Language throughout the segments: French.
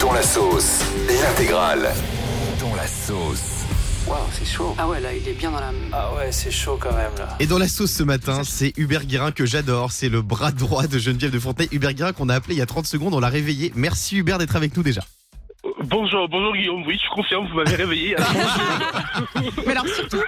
Dans la sauce, l'intégrale. Dans la sauce. Waouh, c'est chaud. Ah ouais, là, il est bien dans la. Ah ouais, c'est chaud quand même là. Et dans la sauce ce matin, c'est Hubert Guérin que j'adore. C'est le bras droit de Geneviève de Fontenay. Hubert Guérin qu'on a appelé il y a 30 secondes, on l'a réveillé. Merci Hubert d'être avec nous déjà. Bonjour, bonjour Guillaume, oui, je confirme, vous m'avez réveillé. Mais alors surtout,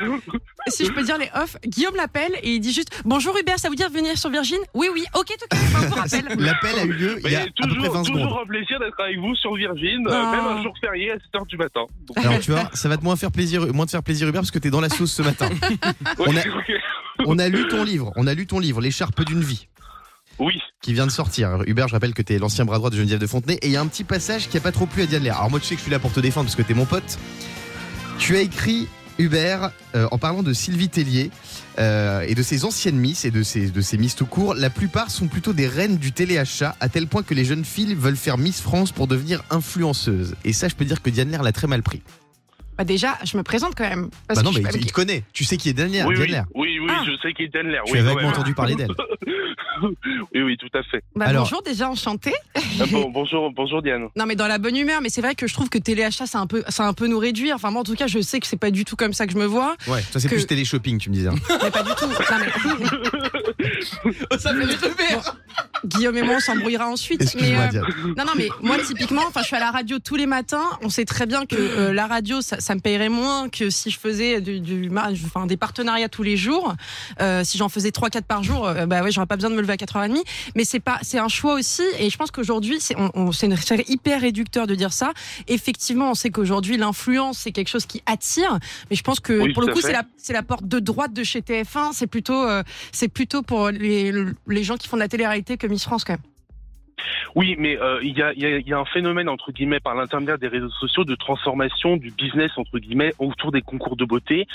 si je peux dire les off, Guillaume l'appelle et il dit juste Bonjour Hubert, ça veut dire venir sur Virgin? Oui, oui, ok, tout à fait, on vous rappelle. L'appel a eu lieu il y a à peu près 20 toujours, secondes. toujours un plaisir d'être avec vous sur Virgin, euh, Ah. même un jour férié à 7h du matin. Donc, Alors tu vois, ça va te moins faire plaisir, moins te faire plaisir Hubert parce que t'es dans la sauce ce matin. On a- ok. On a lu ton livre, on a lu ton livre, l'écharpe d'une vie. Oui, qui vient de sortir. Hubert, je rappelle que t'es l'ancien bras droit de Geneviève de Fontenay et il y a un petit passage qui a pas trop plu à Diane Lair. Alors moi, tu sais que je suis là pour te défendre parce que t'es mon pote. Tu as écrit Hubert euh, en parlant de Sylvie Tellier euh, et de ses anciennes Miss et de ses, de ses Miss tout court. La plupart sont plutôt des reines du téléachat à tel point que les jeunes filles veulent faire Miss France pour devenir influenceuses. Et ça, je peux dire que Diane Lair l'a très mal pris. Bah déjà, je me présente quand même. Parce Bah non, mais il, il te connaît. Tu sais qui est Lair. oui, oui, oui, oui, Ah. je sais qu'il est Dan Lair. Tu oui, as quand vaguement même. entendu parler d'elle. oui, oui, tout à fait. Bah, Alors- Bonjour, déjà enchanté. Ah, bon, bonjour, bonjour Diane. Non, mais dans la bonne humeur, mais c'est vrai que je trouve que téléachat, c'est un peu, c'est un peu nous réduire. Enfin, moi, en tout cas, je sais que c'est pas du tout comme ça que je me vois. Ouais, toi c'est Que- plus télé-shopping, tu me disais. hein. Mais pas du tout. Non, mais- ça fait rire. Guillaume et moi, on s'embrouillera ensuite. Mais, euh. Non, non, mais moi, typiquement, enfin, je suis à la radio tous les matins. On sait très bien que euh, la radio, ça, ça me payerait moins que si je faisais du, du- enfin, des partenariats tous les jours. Euh, si j'en faisais 3-4 par jour, euh, bah ouais, j'aurais pas besoin de me lever à 4h30. Mais c'est pas, c'est un choix aussi. Et je pense qu'aujourd'hui, c'est, on, on- c'est une- c'est hyper réducteur de dire ça. Effectivement, on sait qu'aujourd'hui, l'influence, c'est quelque chose qui attire. Mais je pense que Oui, pour le coup, c'est la, c'est la porte de droite de chez TF1. C'est plutôt, euh, c'est plutôt pour les, gens qui font de la télé-réalité que Miss France, quand même. Oui, mais euh, il y, a, y a- un phénomène, entre guillemets, par l'intermédiaire des réseaux sociaux, de transformation du business, entre guillemets, autour des concours de beauté,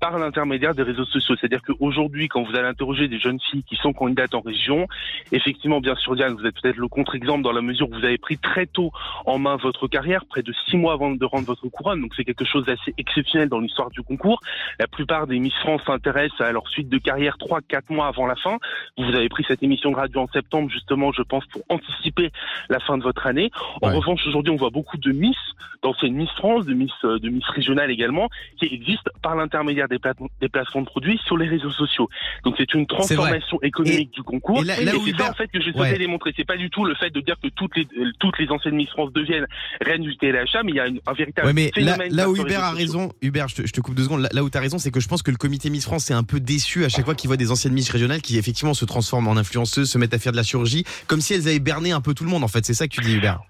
par l'intermédiaire des réseaux sociaux. C'est-à-dire qu'aujourd'hui, quand vous allez interroger des jeunes filles qui sont candidates en région, effectivement, bien sûr, Diane, vous êtes peut-être le contre-exemple dans la mesure où vous avez pris très tôt en main votre carrière, près de six mois avant de rendre votre couronne. Donc c'est quelque chose d'assez exceptionnel dans l'histoire du concours. La plupart des Miss France s'intéressent à leur suite de carrière trois, quatre mois avant la fin. Vous avez pris cette émission de en septembre, justement, je pense, pour anticiper la fin de votre année. En Ouais. revanche, aujourd'hui, on voit beaucoup de Miss, d'anciennes Miss France, de Miss, euh, de Miss régionales également, qui existent par l'intermédiaire des, plate- des placements de produits sur les réseaux sociaux. Donc c'est une transformation économique du concours. et là- Et là où c'est ça en fait que je souhaitais Ouais. démontrer. C'est pas du tout le fait de dire que toutes les euh, toutes les anciennes Miss France deviennent reines du téléachat, mais il y a une- un véritable Ouais, mais là, phénomène là où sur les Hubert a raison, Hubert, je te, je te coupe deux secondes. Là, là où tu as raison, c'est que je pense que le comité Miss France est un peu déçu à chaque fois qu'il voit des anciennes Miss régionales qui effectivement se transforment en influenceuses, se mettent à faire de la chirurgie, comme si elles avaient berné un peu tout le monde en fait. C'est ça que tu dis, Hubert.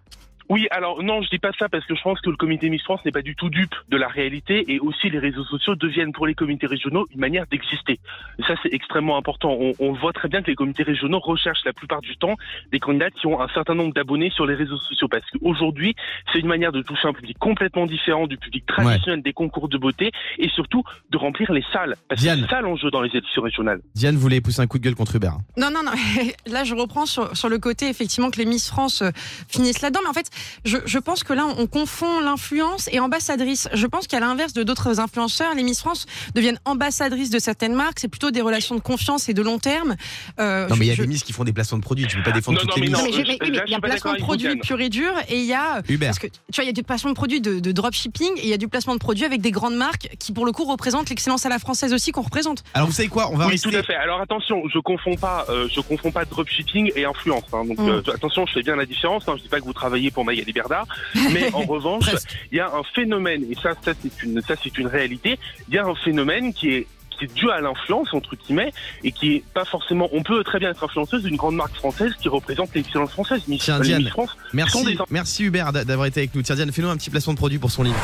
Oui, alors non, je dis pas ça parce que je pense que le comité Miss France n'est pas du tout dupe de la réalité et aussi les réseaux sociaux deviennent pour les comités régionaux une manière d'exister. Ça, c'est extrêmement important. On, on voit très bien que les comités régionaux recherchent la plupart du temps des candidats qui ont un certain nombre d'abonnés sur les réseaux sociaux parce qu'aujourd'hui, c'est une manière de toucher un public complètement différent du public traditionnel des concours de beauté et surtout de remplir les salles. Parce que Diane. c'est ça l'enjeu dans les élections régionales. Diane voulait pousser un coup de gueule contre Hubert. Non, non, non. Là, je reprends sur, sur le côté, effectivement, que les Miss France euh, finissent là-dedans. Mais en fait, je, je pense que là, on confond l'influence et ambassadrice. Je pense qu'à l'inverse de d'autres influenceurs, les Miss France deviennent ambassadrices de certaines marques. C'est plutôt des relations de confiance et de long terme. Euh, Non, mais il y a je- des Miss qui font des placements de produits. Tu peux pas défendre Non, toutes non, les Miss. Non, mais, il y a pas placement de produits pur et dur et il y a Hubert. parce que tu vois il y a du placement de produits de, de dropshipping et il y a du placement de produits avec des grandes marques qui pour le coup représentent l'excellence à la française aussi qu'on représente. Alors vous savez quoi? On va Oui, rester. tout à fait. Alors attention, je confonds pas, euh, je confonds pas dropshipping et influence. hein. Donc Mm. euh, attention, je fais bien la différence. Hein. Je dis pas que vous travaillez pour Magali Berda, mais en revanche, il y a un phénomène et ça, ça c'est une, ça c'est une réalité. Il y a un phénomène qui est qui est dû à l'influence entre guillemets et qui est pas forcément. On peut très bien être influenceuse d'une grande marque française qui représente l'excellence française. Miss, Tiens, Diane. France Merci, des- merci Hubert d'a- d'avoir été avec nous. Tiens, Diane, fais-nous un petit placement de produit pour son livre.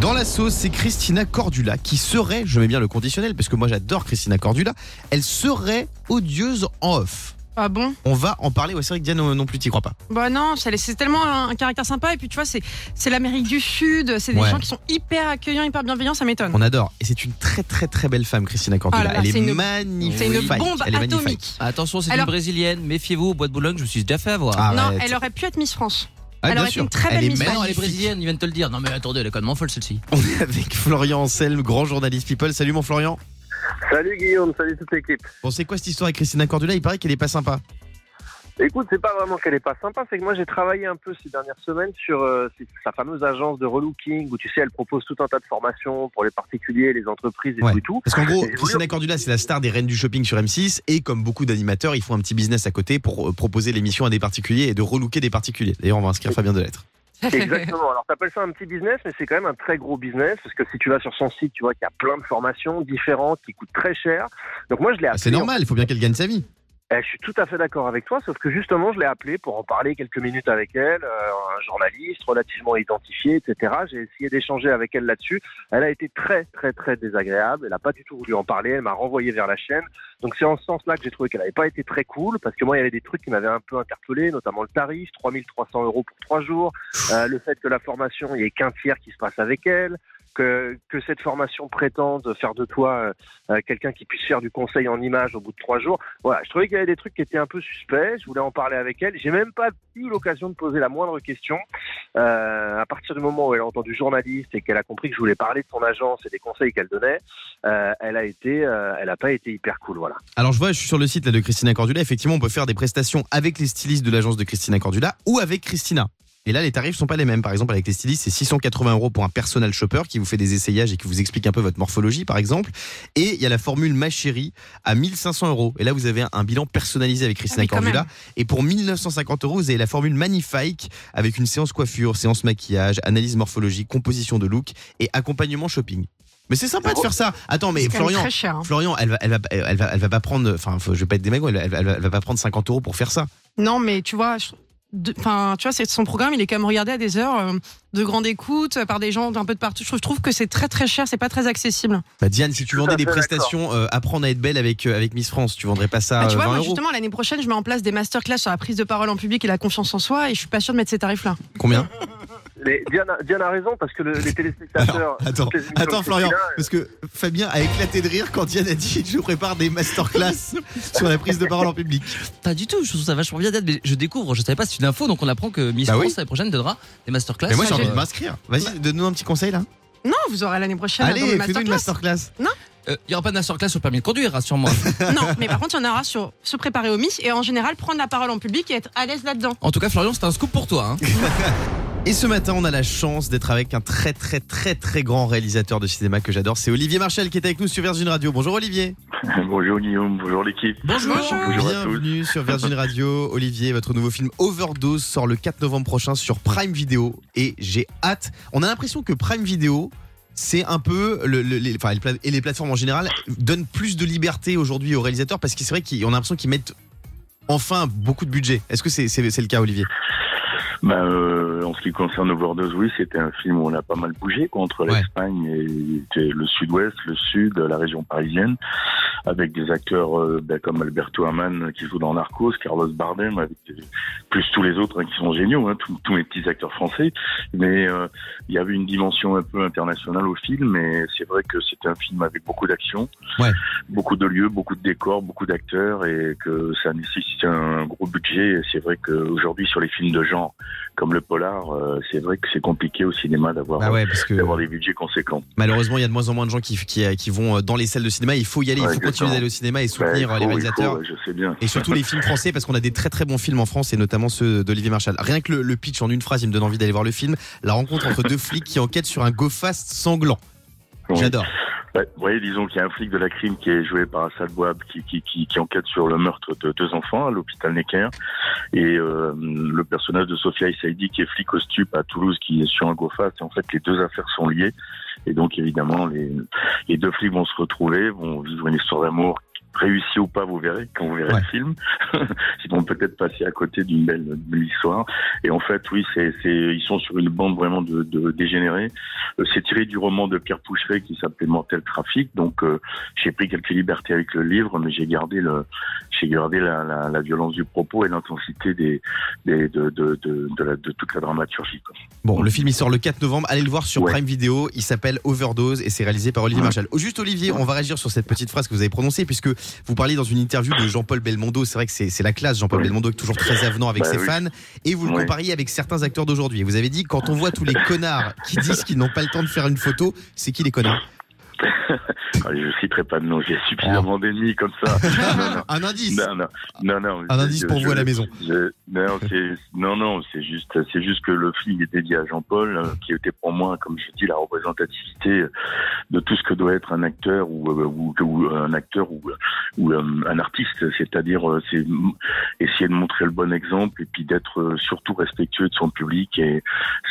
Dans la sauce, c'est Christina Cordula qui serait, je mets bien le conditionnel parce que moi j'adore Christina Cordula, elle serait odieuse en off. Ah bon? On va en parler. Ouais, c'est vrai que Diane non, non plus, t'y crois pas. Bah non, c'est c'est tellement un, un caractère sympa et puis tu vois c'est l'Amérique du Sud, c'est des Ouais. gens qui sont hyper accueillants, hyper bienveillants, ça m'étonne. On adore. Et c'est une très très très belle femme, Christina Cordula. Ah là elle c'est est, une- magnifique. C'est une bombe Elle est magnifique. atomique. Attention, c'est Alors- une brésilienne. Méfiez-vous, au bois de Boulogne, je me suis déjà fait avoir. Ah, Non, elle aurait pu être Miss France. Ah, elle été sûr. une très belle Elle est non, elle est brésilienne, ils viennent te le dire. Non, mais attendez, elle est complètement folle celle-ci. On est avec Florian Anselme, grand journaliste People. Salut mon Florian. Salut Guillaume, salut toute l'équipe. Bon, c'est quoi cette histoire avec Christina Cordula? Il paraît qu'elle est pas sympa. Écoute, c'est pas vraiment qu'elle est pas sympa, c'est que moi j'ai travaillé un peu ces dernières semaines sur euh, sa fameuse agence de relooking où tu sais, elle propose tout un tas de formations pour les particuliers, les entreprises et Ouais. tout et tout. Parce qu'en gros, Christina Cordula, c'est la star des reines du shopping sur M6 et comme beaucoup d'animateurs, ils font un petit business à côté pour euh, proposer l'émission à des particuliers et de relooker des particuliers. D'ailleurs, on va inscrire Fabien Delettre. Exactement. Alors, t'appelles ça un petit business, mais c'est quand même un très gros business parce que si tu vas sur son site, tu vois qu'il y a plein de formations différentes qui coûtent très cher. Donc moi, je l'ai Ah. C'est normal, il faut bien qu'elle gagne sa vie. Eh, je suis tout à fait d'accord avec toi, sauf que justement, je l'ai appelé pour en parler quelques minutes avec elle, euh, un journaliste relativement identifié, etc. J'ai essayé d'échanger avec elle là-dessus. Elle a été très, très, très désagréable. Elle n'a pas du tout voulu en parler. Elle m'a renvoyé vers la chaîne. Donc c'est en ce sens-là que j'ai trouvé qu'elle n'avait pas été très cool, parce que moi, il y avait des trucs qui m'avaient un peu interpellé, notamment le tarif, 3300 euros pour trois jours, euh, le fait que la formation, il n'y ait qu'un tiers qui se passe avec elle. Que, cette formation prétende faire de toi euh, euh, quelqu'un qui puisse faire du conseil en image au bout de trois jours. Voilà, je trouvais qu'il y avait des trucs qui étaient un peu suspects. Je voulais en parler avec elle. J'ai même pas eu l'occasion de poser la moindre question. Euh, à partir du moment où elle a entendu journaliste et qu'elle a compris que je voulais parler de son agence et des conseils qu'elle donnait, elle a été, elle pas été hyper cool. Voilà. Alors je vois, je suis sur le site là, de Christina Cordula. Effectivement, on peut faire des prestations avec les stylistes de l'agence de Christina Cordula ou avec Christina. Et là, les tarifs sont pas les mêmes. Par exemple, avec les stylistes, c'est 680 euros pour un personal shopper qui vous fait des essayages et qui vous explique un peu votre morphologie, par exemple. Et il y a la formule Ma Chérie à 1500 euros. Et là, vous avez un, bilan personnalisé avec Christina Ah Cordula. Et pour 1950 euros, vous avez la formule Magnifique avec une séance coiffure, séance maquillage, analyse morphologique, composition de look et accompagnement shopping. Mais c'est sympa de faire ça. Attends, mais Florian, cher. hein. Florian, elle va, elle va, elle va, elle va pas prendre, enfin, je vais pas être démago, elle, elle, va- elle va- pas prendre 50 euros pour faire ça. Non, mais tu vois, enfin, tu vois, c'est son programme, il est quand même regardé à des heures euh, de grande écoute par des gens d'un peu de partout. Je trouve, que c'est très très cher, c'est pas très accessible. Bah, Diane, si tu vendais des prestations, euh, apprendre à être belle avec, euh, avec Miss France, tu vendrais pas ça Bah, tu vois, 20 moi, euros justement, l'année prochaine, je mets en place des masterclass sur la prise de parole en public et la confiance en soi, et je suis pas sûre de mettre ces tarifs-là. Combien? Mais Diane, a- Diane a raison parce que le- les téléspectateurs. Alors, attends, attends de Florian, parce que Fabien a éclaté de rire quand Diane a dit je prépare des masterclass sur la prise de parole en public. Pas du tout, je trouve ça vachement bien d'être, mais je découvre, je savais pas si c'est une info, donc on apprend que Miss Bah oui. France l'année prochaine donnera des masterclass. Mais moi j'ai envie de euh, m'inscrire. Vas-y, donne-nous un petit conseil là. Non, vous aurez l'année prochaine. Allez, fais-nous une masterclass. masterclass. euh, Il y aura pas de masterclass sur le permis de conduire, rassure-moi. Non, mais par contre, il y en aura sur se préparer au MIS et en général prendre la parole en public et être à l'aise là-dedans. en tout cas, Florian, c'est un scoop pour toi. Hein. Et ce matin, on a la chance d'être avec un très très très très grand réalisateur de cinéma que j'adore. C'est Olivier Marchal qui est avec nous sur Virgin Radio. Bonjour Olivier. Bonjour Guillaume, bonjour l'équipe. Bonjour. Bonjour à tous. Bienvenue sur Virgin Radio. Olivier, votre nouveau film Overdose sort le 4 novembre prochain sur Prime Video et j'ai hâte. On a l'impression que Prime Video c'est un peu le, le- les, enfin, et les plateformes en général donnent plus de liberté aujourd'hui aux réalisateurs parce que c'est vrai qu'on a l'impression qu'ils mettent enfin beaucoup de budget. Est-ce que c'est le cas Olivier? Bah, euh, en ce qui concerne Overdose, oui, c'était un film où on a pas mal bougé quoi, entre Ouais. l'Espagne et le sud-ouest, le sud, la région parisienne, avec des acteurs euh, bah, comme Alberto Aman qui joue dans Narcos, Carlos Bardem, avec des- plus tous les autres hein, qui sont géniaux, hein, tous, tous mes petits acteurs français. Mais euh, il y avait une dimension un peu internationale au film, et c'est vrai que c'était un film avec beaucoup d'action, Ouais. beaucoup de lieux, beaucoup de décors, beaucoup d'acteurs, et que ça nécessite un gros budget. Et c'est vrai qu'aujourd'hui, sur les films de genre, comme le polar, euh, c'est vrai que c'est compliqué au cinéma d'avoir Bah ouais, que d'avoir des budgets conséquents. malheureusement il y a de moins en moins de gens qui, qui, qui vont dans les salles de cinéma. Il faut y aller, il faut continuer d'aller au cinéma et Bah, soutenir il les faut, réalisateurs. faut, je sais bien. Et surtout les films français, parce qu'on a des très très bons films en France, et notamment ceux d'Olivier Marchal. Rien que le, le pitch en une phrase, il me donne envie d'aller voir le film. La rencontre entre deux flics qui enquêtent sur un go fast sanglant. J'adore. Voyez, disons qu'il y a un flic de la crime qui est joué par Assad Bouab qui, qui, qui, qui enquête sur le meurtre de deux enfants à l'hôpital Necker. Et euh, le personnage de Sophia Issaidi qui est flic au stup à Toulouse qui est sur un go-fast. Et en fait, les deux affaires sont liées. Et donc, évidemment, les deux flics vont se retrouver, vont vivre une histoire d'amour réussie ou pas, vous verrez, quand vous verrez Ouais. le film. Ils vont peut-être passer à côté d'une belle, belle histoire. Et en fait, oui, c'est, c'est, ils sont sur une bande vraiment de, de dégénérés. Euh, C'est tiré du roman de Pierre Poucheret qui s'appelait Mortel Trafic. Donc, euh, j'ai pris quelques libertés avec le livre, mais j'ai gardé le, j'ai gardé la, la, la violence du propos et l'intensité des, des de, de, de, de, la- de toute la dramaturgie. quoi. Bon, le film il sort le 4 novembre. Allez le voir sur Ouais. Prime Video. Il s'appelle Overdose et c'est réalisé par Olivier Ouais. Marchal. Juste Olivier, on va réagir sur cette petite phrase que vous avez prononcée puisque vous parliez dans une interview de Jean-Paul Belmondo. C'est vrai que c'est c'est la classe. Jean-Paul Ouais. Belmondo est toujours très avenant avec Bah ses oui. fans et vous le compariez avec certains acteurs d'aujourd'hui. Vous avez dit quand on voit tous les connards qui disent qu'ils n'ont pas le temps de faire une photo, c'est qui les connards? Je citerai pas de nom, j'ai suffisamment d'ennemis comme ça. Non, non. Un indice. Non, non, non, non. Un indice je- pour vous à la maison. je- non, c'est, non, c'est juste, c'est juste que le film est dédié à Jean-Paul, euh, qui était pour moi, comme je dis, la représentativité de tout ce que doit être un acteur ou, euh, ou, ou un acteur ou, ou euh, un artiste. C'est-à-dire, euh, c'est essayer de montrer le bon exemple et puis d'être euh, surtout respectueux de son public. Et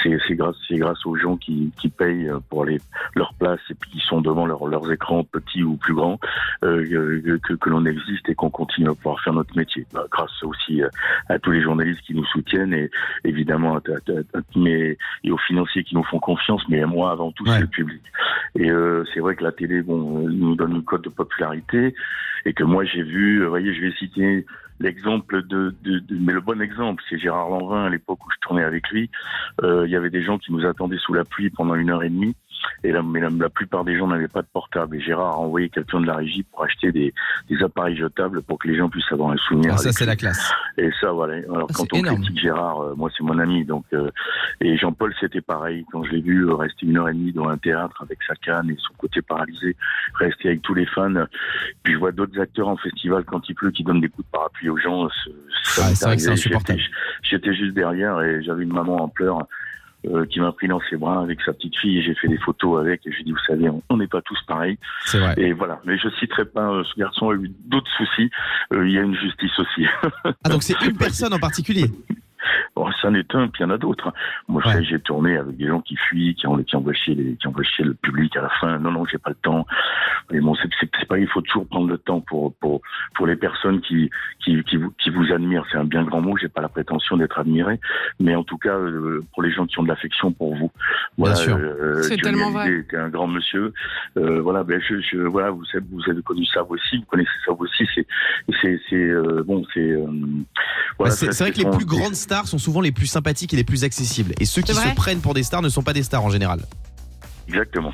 c'est, grâce, c'est grâce aux gens qui, qui payent euh, pour les, leur place et puis qui sont devant leur- leurs écrans, petits ou plus grands, euh, que, que l'on existe et qu'on continue à pouvoir faire notre métier. Bah, grâce aussi euh, à tous les journalistes qui nous soutiennent et évidemment à, à- à- à- mais, et aux financiers qui nous font confiance, mais moi avant tout Ouais. c'est le public. Et euh, c'est vrai que la télé bon, nous donne une cote de popularité et que moi j'ai vu, vous voyez, je vais citer l'exemple de, de, de- mais le bon exemple, c'est Gérard Lanvin à l'époque où je tournais avec lui. Euh, Il y avait des gens qui nous attendaient sous la pluie pendant une heure et demie. Et la, mais la, la plupart des gens n'avaient pas de portable. Et Gérard a envoyé quelqu'un de la régie pour acheter des, des appareils jetables pour que les gens puissent avoir un souvenir. Ah, ça, c'est la classe. Et ça, voilà. Alors, Ah, quand on énorme. critique Gérard, euh, moi, c'est mon ami. Donc, euh, et Jean-Paul, c'était pareil. Quand je l'ai vu euh, rester une heure et demie dans un théâtre avec sa canne et son côté paralysé, rester avec tous les fans. Puis je vois d'autres acteurs en festival quand il pleut qui donnent des coups de parapluie aux gens. Ah, c'est vrai que c'est insupportable. J'étais juste derrière et j'avais une maman en pleurs. Euh, qui m'a pris dans ses bras avec sa petite fille et j'ai fait des photos avec et je lui ai dit vous savez on- n'est pas tous pareils vrai. et voilà mais je citerai pas euh, ce garçon a eu d'autres soucis Euh, il y a une justice aussi Ah, donc c'est une personne en particulier. Bon, ça n'est un, puis il y en a d'autres. hein. Moi, Ouais. j'ai tourné avec des gens qui fuient, qui, ont, qui, envoient chier les, qui envoient chier le public à la fin. Non, non, j'ai pas le temps. Mais bon, c'est c'est- c'est pas, il faut toujours prendre le temps pour, pour, pour les personnes qui, qui, qui, vous, qui vous admirent. C'est un bien grand mot. J'ai pas la prétention d'être admiré. Mais en tout cas, euh, pour les gens qui ont de l'affection pour vous. Voilà, sûr. euh, C'est Johnny tellement vrai. Était un grand monsieur. Euh, voilà, ben, je, je, voilà, vous savez, vous avez connu ça vous aussi. Vous connaissez ça vous aussi. C'est, c'est, c'est, euh, bon, c'est, euh, voilà, c'est c'est vrai que les plus grandes stars sont souvent les plus sympathiques et les plus accessibles. Et ceux qui se prennent pour des stars ne sont pas des stars en général. Exactement.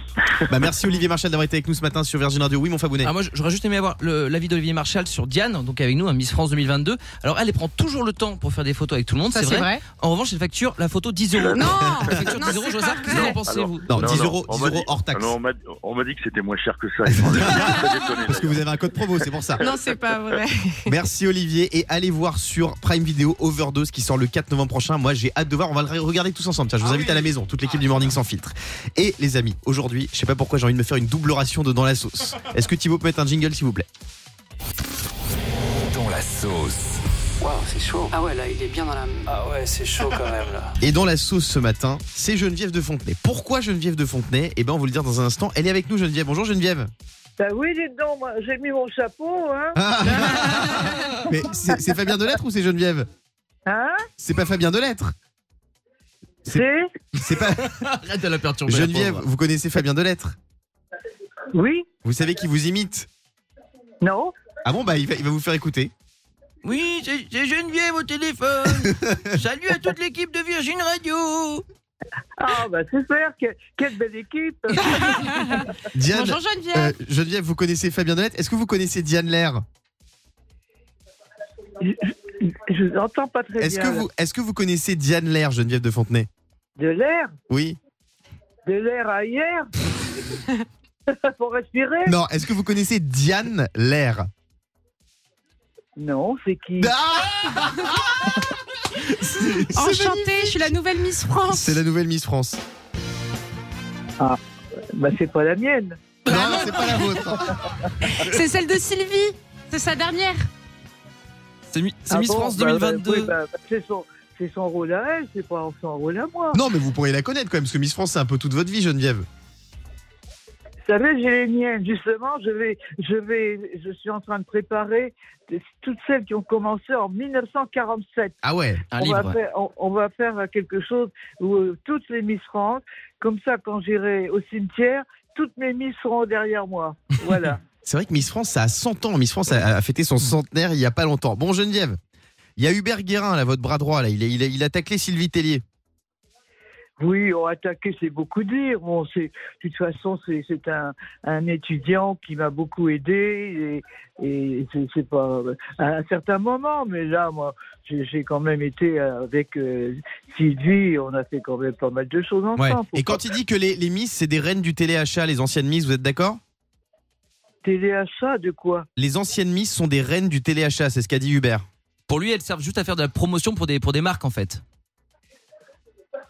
Bah, merci Olivier Marchal d'avoir été avec nous ce matin sur Virgin Radio. Oui, mon Fabounet. Ah, moi, j'aurais juste aimé avoir l'avis d'Olivier Marchal sur Diane, donc avec nous, un Miss France 2022. Alors, elle, elle prend toujours le temps pour faire des photos avec tout le monde, Ça, c'est vrai. vrai. En revanche, elle facture la photo 10 euros. Non, La facture non, 10 euros, je qu'est-ce que vrai. vous en pensez, Alors, vous Non, 10 non, euros, on 10 m'a euros hors taxe. Ah non, on m'a dit que c'était moins cher que ça. Parce que vous avez un code promo, c'est pour ça. Non, c'est pas vrai. Merci Olivier et allez voir sur Prime Video Overdose qui sort le 4 novembre prochain. Moi j'ai hâte de voir, on va le regarder tous ensemble. Tiens, je vous invite à la maison, toute l'équipe du Morning sans filtre. Et les amis, aujourd'hui, je sais pas pourquoi j'ai envie de me faire une double ration de dans la sauce. Est-ce que Thibaut peut mettre un jingle s'il vous plaît? Dans la sauce. Waouh, c'est chaud. Ah ouais, là, il est bien dans la. Ah ouais, c'est chaud quand même là. Et dans la sauce ce matin, c'est Geneviève de Fontenay. Pourquoi Geneviève de Fontenay? Eh ben on va vous le dire dans un instant. Elle est avec nous Geneviève. Bonjour Geneviève. Ben oui, dites donc, moi, j'ai mis mon chapeau, hein. Ah Mais c'est c'est Fabien Delettre ou c'est Geneviève? Hein? C'est pas Fabien Delettre C'est C'est pas Arrête de la perturber. Geneviève, vous connaissez Fabien Delettre Oui Vous savez qui vous imite Non Ah bon bah il va, il va vous faire écouter. Oui, c'est c'est Geneviève au téléphone. Salut à toute l'équipe de Virgin Radio. Ah, bah super, que- quelle belle équipe Diane, Bonjour euh, Geneviève. Geneviève, vous connaissez Fabien Delettre Est-ce que vous connaissez Diane Lair Je vous entends pas très Est-ce bien. que là. vous est-ce que vous connaissez Diane Lair, Geneviève de Fontenay De l'air Oui. De l'air à hier Pour respirer Non, est-ce que vous connaissez Diane Lair Non, c'est qui Ah C'est- c'est Enchantée, je suis la nouvelle Miss France. C'est la nouvelle Miss France. Bah c'est pas la mienne. Non, c'est pas la vôtre. C'est celle de Sylvie. C'est sa dernière. C'est Mi- c'est Ah Miss bon France Bah, bah, 2022. oui, bah, bah, c'est son, c'est son rôle à elle, c'est pas son rôle à moi. Non, mais vous pourriez la connaître quand même, parce que Miss France, c'est un peu toute votre vie, Geneviève. Vous savez, j'ai les miennes, justement, je vais, je vais, je suis en train de préparer toutes celles qui ont commencé en 1947. Ah ouais Un on, va livre. faire, on, on va faire quelque chose où euh, toutes les Miss France, comme ça, quand j'irai au cimetière, toutes mes Miss seront derrière moi. Voilà. C'est vrai que Miss France, ça a 100 ans. Miss France a, a fêté son centenaire il y a pas longtemps. Bon, Geneviève, il y a Hubert Guérin, là, votre bras droit, là. Il, a taclé Sylvie Tellier. Oui, oh, attaquer, c'est beaucoup dire. Bon, c'est, de toute façon, c'est, un, un étudiant qui m'a beaucoup aidé et, et c'est, pas à un certain moment, mais là, moi, j'ai, quand même été avec euh, Sylvie, on a fait quand même pas mal de choses Ouais. ensemble. Et quand il dit que les, les Miss, c'est des reines du téléachat, les anciennes Miss, vous êtes d'accord? Téléachat, de quoi? Les anciennes Miss sont des reines du téléachat, c'est ce qu'a dit Hubert. Pour lui, elles servent juste à faire de la promotion pour des, pour des marques en fait.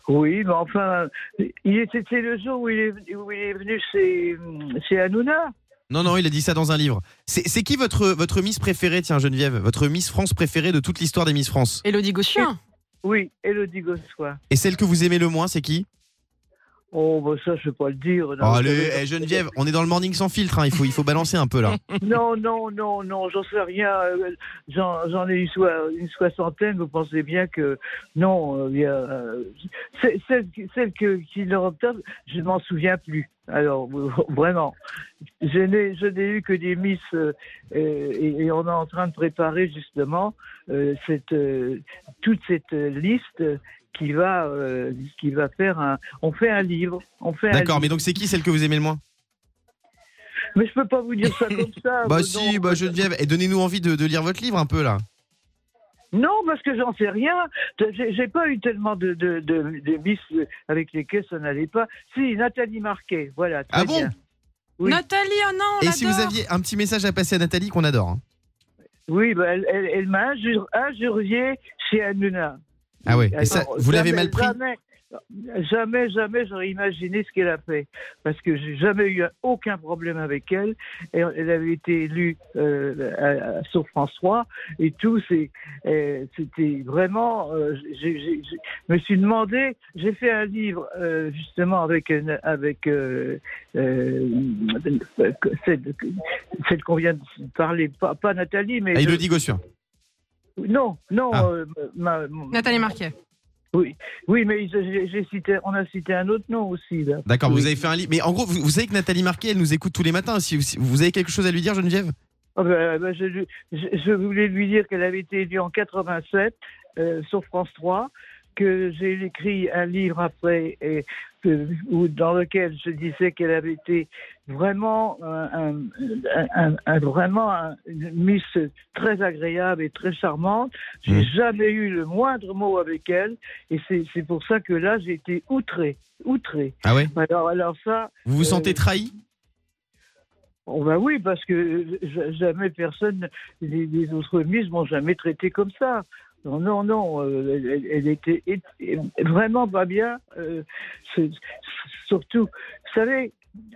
Oui, mais enfin, il c'était le jour où il est, où il est venu chez, chez Hanouna. Non, non, il a dit ça dans un livre. C'est c'est qui votre, votre Miss préférée, tiens Geneviève? Votre Miss France préférée de toute l'histoire des Miss France? Elodie Gossuin. Oui, Elodie Gossois. Et celle que vous aimez le moins, c'est qui? Oh, bah ça, je peux pas le dire. Oh, Non, savez- eh, Geneviève, on est dans le morning sans filtre, hein, il, faut, il faut balancer un peu là. Non, non, non, non, j'en sais rien. euh, J'en ai soi- une soixantaine. Vous pensez bien que non, euh, il y a, euh, celle, celle que, qui leur obtient, je ne m'en souviens plus. Alors vraiment, je n'ai eu que des miss euh, et, et on est en train de préparer justement euh, cette euh, toute cette liste qui va euh, qui va faire un. On fait un livre. On fait un D'accord, livre. mais donc c'est qui celle que vous aimez le moins? Mais je peux pas vous dire ça comme ça. Bah non. si, bah Geneviève, et donnez-nous envie de, de lire votre livre un peu là. Non, parce que j'en sais rien. J'ai pas eu tellement de, de, de, de miss avec lesquels ça n'allait pas. Si, Nathalie Marquet, voilà. très Ah bon? bien. Oui. Nathalie, oh non, on Et si vous aviez un petit message à passer à Nathalie qu'on adore. hein? Oui, bah, elle, elle, elle m'a injur- injurié chez Hanouna. Ah ouais, et ça, Alors, vous l'avez mal pris? Jamais, jamais, jamais j'aurais imaginé ce qu'elle a fait. Parce que j'ai jamais eu aucun problème avec elle. Et elle avait été élue euh, à- à- sur France 3 et tout. c'est- euh, C'était vraiment. euh, je me suis demandé. J'ai fait un livre euh, justement avec une- avec celle, celle qu'on vient de parler, pas, pas Nathalie, mais Ah, Elodie Gossuin. Non, non, Ah. euh, ma- ma- Nathalie Marquet. oui, oui, mais j'ai cité, on a cité un autre nom aussi. D'accord, Oui. vous avez fait un livre. Mais en gros, vous, vous savez que Nathalie Marquet, elle nous écoute tous les matins. Si, si- vous avez quelque chose à lui dire, Geneviève? Ben, ben, je, lui- je- je voulais lui dire qu'elle avait été élue en 87 euh, sur France 3, que j'ai écrit un livre après et, où- dans lequel je disais qu'elle avait été vraiment un, un- un- un- vraiment un- une miss très agréable et très charmante. J'ai Mm. jamais eu le moindre mot avec elle et c'est c'est pour ça que là j'ai été outré, outré. Ah ouais? Alors, alors ça, Vous vous Euh, sentez trahi Oh bah oui, parce que jamais personne, les, les autres miss m'ont jamais traité comme ça. Non, non, non, euh, elle, elle- était vraiment pas bien. euh, surtout, vous savez,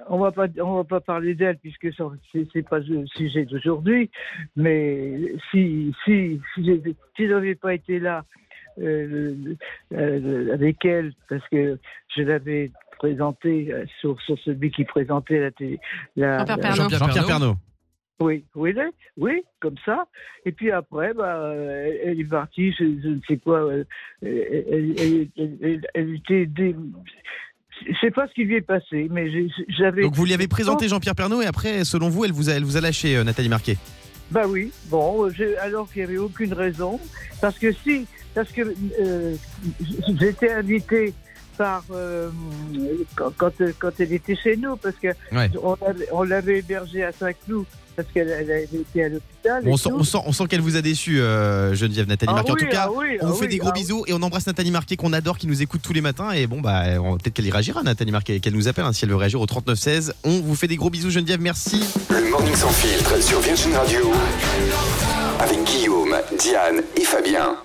on va pas, on va pas parler d'elle puisque c'est pas le sujet d'aujourd'hui. Mais si, si, si, si j'avais pas été là euh, euh, avec elle, parce que je l'avais présenté euh, sur, sur celui qui présentait la télé. La, Jean-Pierre. Pernaut. oui, oui, oui, comme ça. Et puis après, bah, elle- est partie, je, je ne sais quoi. Elle, elle- elle- elle- elle- elle était. dé- Je sais pas ce qui lui est passé, mais j'avais. Donc vous lui avez présenté Jean-Pierre Pernaut et après, selon vous, elle vous a, elle vous a lâché, euh, Nathalie Marquet? Bah oui, bon, j'ai- alors qu'il n'y avait aucune raison. Parce que si, parce que euh, j'étais invité par. euh, quand, quand, quand elle était chez nous, parce que Ouais. on l'avait- on l'avait hébergée à Saint-Cloud, parce qu'elle été à l'hôpital. On sent, tout. on sent, on sent qu'elle vous a déçu, euh, Geneviève Nathalie Ah Marquet. en oui, tout cas, ah oui, on ah vous fait oui, des gros ah bisous et on embrasse Nathalie Marquet qu'on adore, qui nous écoute tous les matins. Et bon, bah, peut-être qu'elle y réagira, Nathalie Marquet, qu'elle nous appelle hein, si elle veut réagir au 3916. On vous fait des gros bisous, Geneviève. Merci. Le Morning Sans Filtre sur Virgin Radio. Avec Guillaume, Diane et Fabien.